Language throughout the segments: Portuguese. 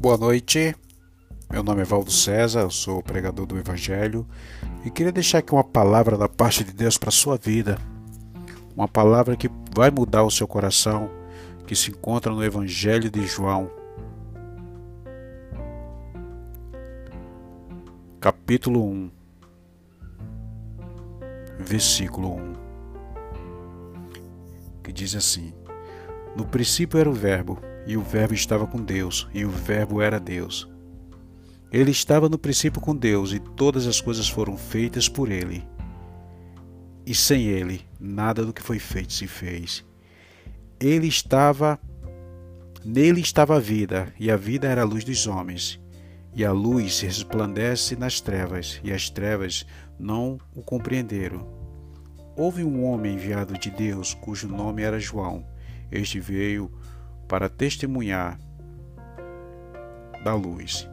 Boa noite, meu nome é Valdo César, eu sou pregador do Evangelho e queria deixar aqui uma palavra da parte de Deus para a sua vida. Uma palavra que vai mudar o seu coração, que se encontra no Evangelho de João, capítulo 1, versículo 1, que diz assim: No princípio era o Verbo e o Verbo estava com Deus, e o Verbo era Deus. Ele estava no princípio com Deus, e todas as coisas foram feitas por ele. E sem ele, nada do que foi feito se fez. Ele estava nele estava a vida, e a vida era a luz dos homens. E a luz resplandece nas trevas, e as trevas não o compreenderam. Houve um homem enviado de Deus, cujo nome era João. Este veio para testemunhar da luz,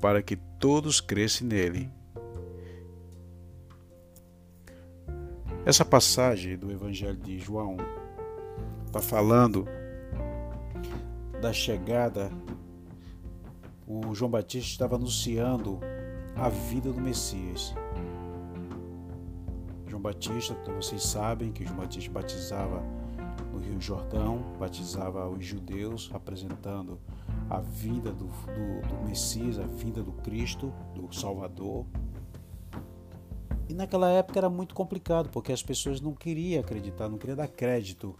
para que todos crescem nele. Essa passagem do Evangelho de João está falando da chegada. O João Batista estava anunciando a vida do Messias. João Batista, vocês sabem que João Batista batizava Rio Jordão, batizava os judeus, apresentando a vida do, do, do Messias, a vinda do Cristo, do Salvador. E naquela época era muito complicado, porque as pessoas não queriam acreditar, não queriam dar crédito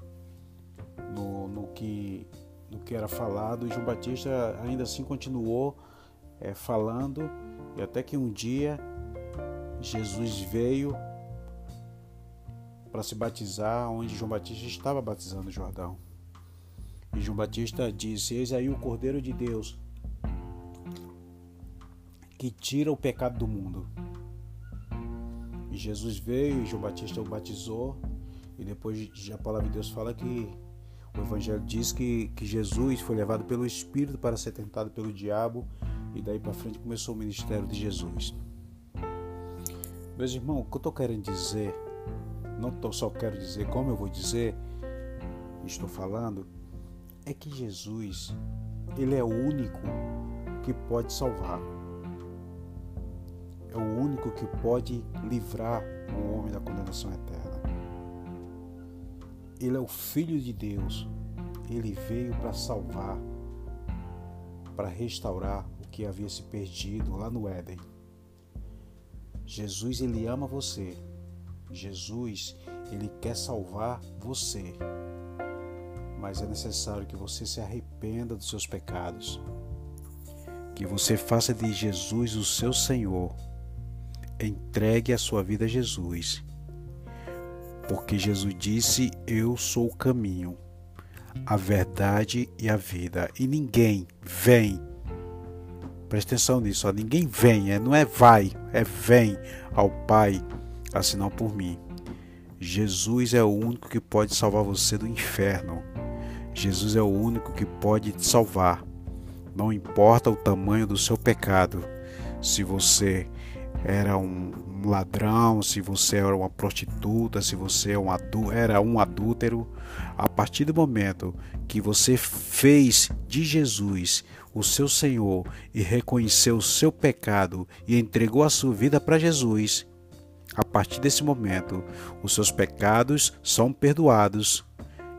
no, no, que, no que era falado. E João Batista ainda assim continuou é, falando, e até que um dia Jesus veio para se batizar onde João Batista estava batizando o Jordão. E João Batista disse: Eis aí o Cordeiro de Deus que tira o pecado do mundo. E Jesus veio e João Batista o batizou. E depois a palavra de Deus fala que o Evangelho diz que, que Jesus foi levado pelo Espírito para ser tentado pelo diabo. E daí para frente começou o ministério de Jesus. Meus irmãos, o que eu estou querendo dizer não tô, só quero dizer, como eu vou dizer, estou falando, é que Jesus, ele é o único que pode salvar. É o único que pode livrar o homem da condenação eterna. Ele é o Filho de Deus. Ele veio para salvar, para restaurar o que havia se perdido lá no Éden. Jesus, ele ama você. Jesus, ele quer salvar você. Mas é necessário que você se arrependa dos seus pecados. Que você faça de Jesus o seu Senhor. Entregue a sua vida a Jesus. Porque Jesus disse: Eu sou o caminho, a verdade e a vida. E ninguém vem. Preste atenção nisso, ó, ninguém vem, é, não é vai, é vem ao Pai não por mim. Jesus é o único que pode salvar você do inferno. Jesus é o único que pode te salvar. Não importa o tamanho do seu pecado. Se você era um ladrão, se você era uma prostituta, se você é era um adúltero, a partir do momento que você fez de Jesus o seu Senhor e reconheceu o seu pecado e entregou a sua vida para Jesus, a partir desse momento, os seus pecados são perdoados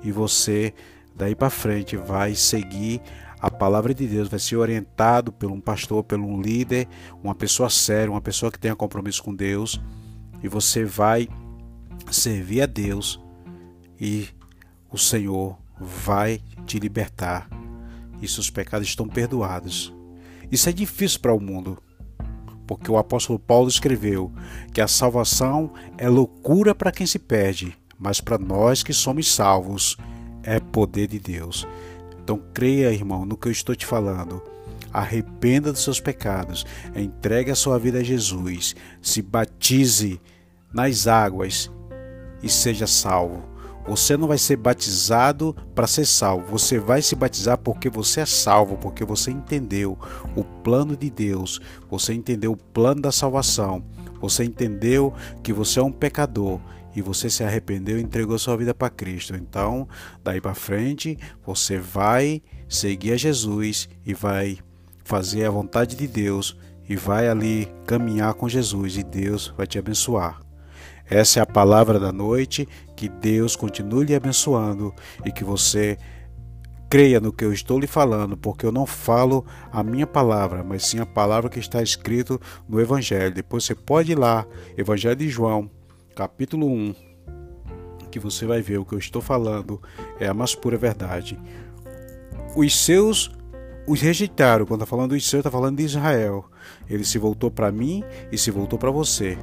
e você daí para frente vai seguir a palavra de Deus, vai ser orientado por um pastor, por um líder, uma pessoa séria, uma pessoa que tenha compromisso com Deus, e você vai servir a Deus e o Senhor vai te libertar e seus pecados estão perdoados. Isso é difícil para o mundo porque o apóstolo Paulo escreveu que a salvação é loucura para quem se perde, mas para nós que somos salvos é poder de Deus. Então creia, irmão, no que eu estou te falando. Arrependa dos seus pecados, entregue a sua vida a Jesus, se batize nas águas e seja salvo. Você não vai ser batizado para ser salvo. Você vai se batizar porque você é salvo, porque você entendeu o plano de Deus, você entendeu o plano da salvação, você entendeu que você é um pecador e você se arrependeu e entregou sua vida para Cristo. Então, daí para frente, você vai seguir a Jesus e vai fazer a vontade de Deus e vai ali caminhar com Jesus e Deus vai te abençoar. Essa é a palavra da noite. Que Deus continue lhe abençoando e que você creia no que eu estou lhe falando, porque eu não falo a minha palavra, mas sim a palavra que está escrito no Evangelho. Depois você pode ir lá, Evangelho de João, capítulo 1, que você vai ver o que eu estou falando é a mais pura verdade. Os seus os rejeitaram. Quando está falando dos seus, está falando de Israel. Ele se voltou para mim e se voltou para você.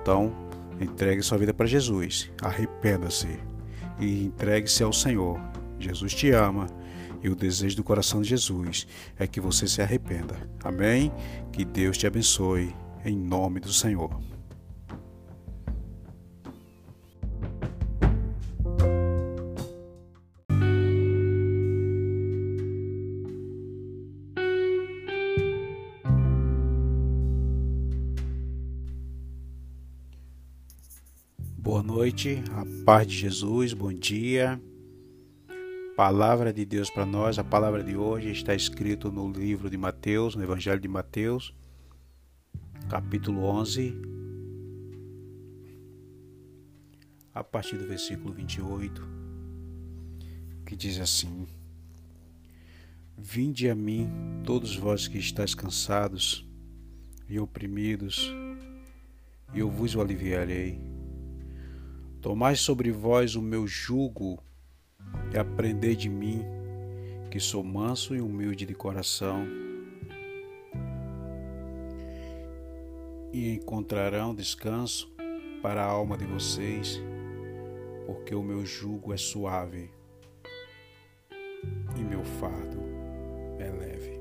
Então, entregue sua vida para Jesus. Arrependa-se e entregue-se ao Senhor. Jesus te ama e o desejo do coração de Jesus é que você se arrependa. Amém? Que Deus te abençoe em nome do Senhor. Noite, a paz de Jesus, bom dia. Palavra de Deus para nós, a palavra de hoje está escrito no livro de Mateus, no Evangelho de Mateus, capítulo 11, a partir do versículo 28, que diz assim: Vinde a mim, todos vós que estáis cansados e oprimidos, e eu vos aliviarei. Tomai sobre vós o meu jugo e aprendei de mim, que sou manso e humilde de coração, e encontrarão descanso para a alma de vocês, porque o meu jugo é suave e meu fardo é leve.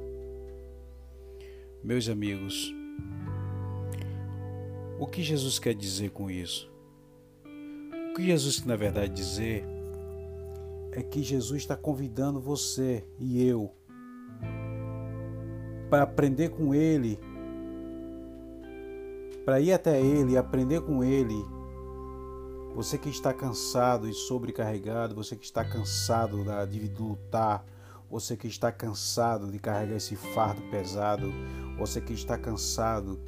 Meus amigos, o que Jesus quer dizer com isso? Que Jesus, na verdade, dizer é que Jesus está convidando você e eu para aprender com Ele, para ir até Ele e aprender com Ele. Você que está cansado e sobrecarregado, você que está cansado de lutar, você que está cansado de carregar esse fardo pesado, você que está cansado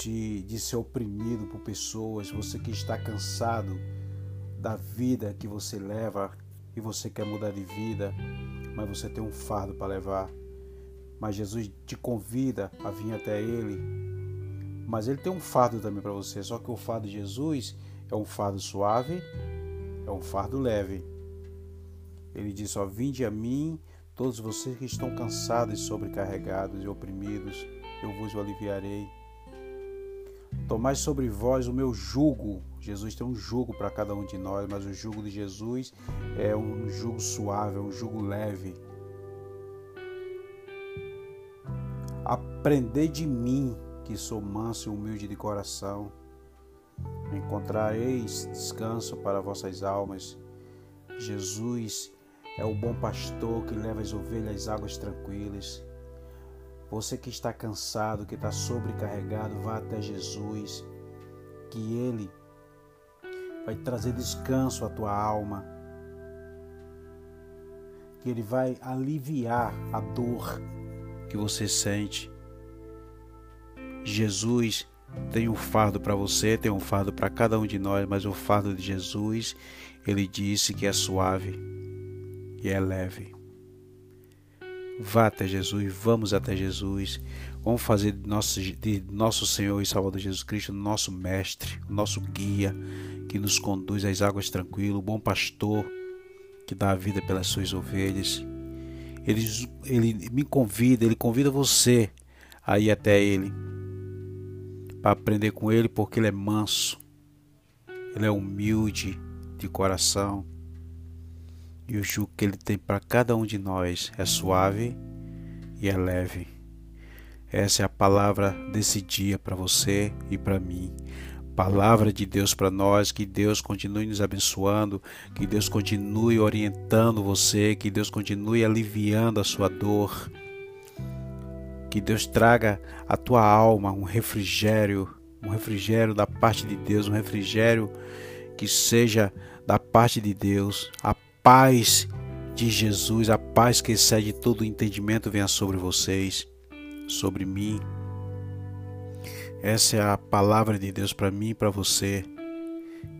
de, de ser oprimido por pessoas, você que está cansado da vida que você leva e você quer mudar de vida, mas você tem um fardo para levar. Mas Jesus te convida a vir até Ele. Mas Ele tem um fardo também para você. Só que o fardo de Jesus é um fardo suave, é um fardo leve. Ele diz: Ó, vinde a mim, todos vocês que estão cansados sobrecarregados e oprimidos, eu vos aliviarei. Tomai sobre vós o meu jugo. Jesus tem um jugo para cada um de nós, mas o jugo de Jesus é um jugo suave, é um jugo leve. Aprendei de mim, que sou manso e humilde de coração. Encontrareis descanso para vossas almas. Jesus é o bom pastor que leva as ovelhas às águas tranquilas. Você que está cansado, que está sobrecarregado, vá até Jesus, que Ele vai trazer descanso à tua alma, que Ele vai aliviar a dor que você sente. Jesus tem um fardo para você, tem um fardo para cada um de nós, mas o fardo de Jesus, ele disse que é suave e é leve. Vá até Jesus, vamos até Jesus. Vamos fazer de nosso, de nosso Senhor e Salvador Jesus Cristo nosso mestre, nosso guia, que nos conduz às águas tranquilas, o bom pastor que dá a vida pelas suas ovelhas. Ele, ele me convida, ele convida você a ir até ele para aprender com ele, porque ele é manso, ele é humilde de coração e o jugo que ele tem para cada um de nós é suave e é leve. Essa é a palavra desse dia para você e para mim. Palavra de Deus para nós, que Deus continue nos abençoando, que Deus continue orientando você, que Deus continue aliviando a sua dor, que Deus traga à tua alma um refrigério, um refrigério da parte de Deus, um refrigério que seja da parte de Deus, a paz de Jesus, a paz que excede todo o entendimento venha sobre vocês. sobre mim. Essa é a palavra de Deus para mim e para você.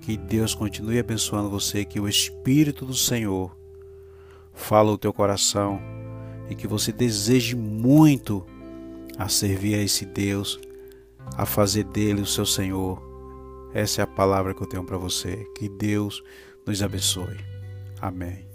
Que Deus continue abençoando você, que o Espírito do Senhor fala o teu coração e que você deseje muito a servir a esse Deus, a fazer dele o seu Senhor. Essa é a palavra que eu tenho para você. Que Deus nos abençoe. Amém.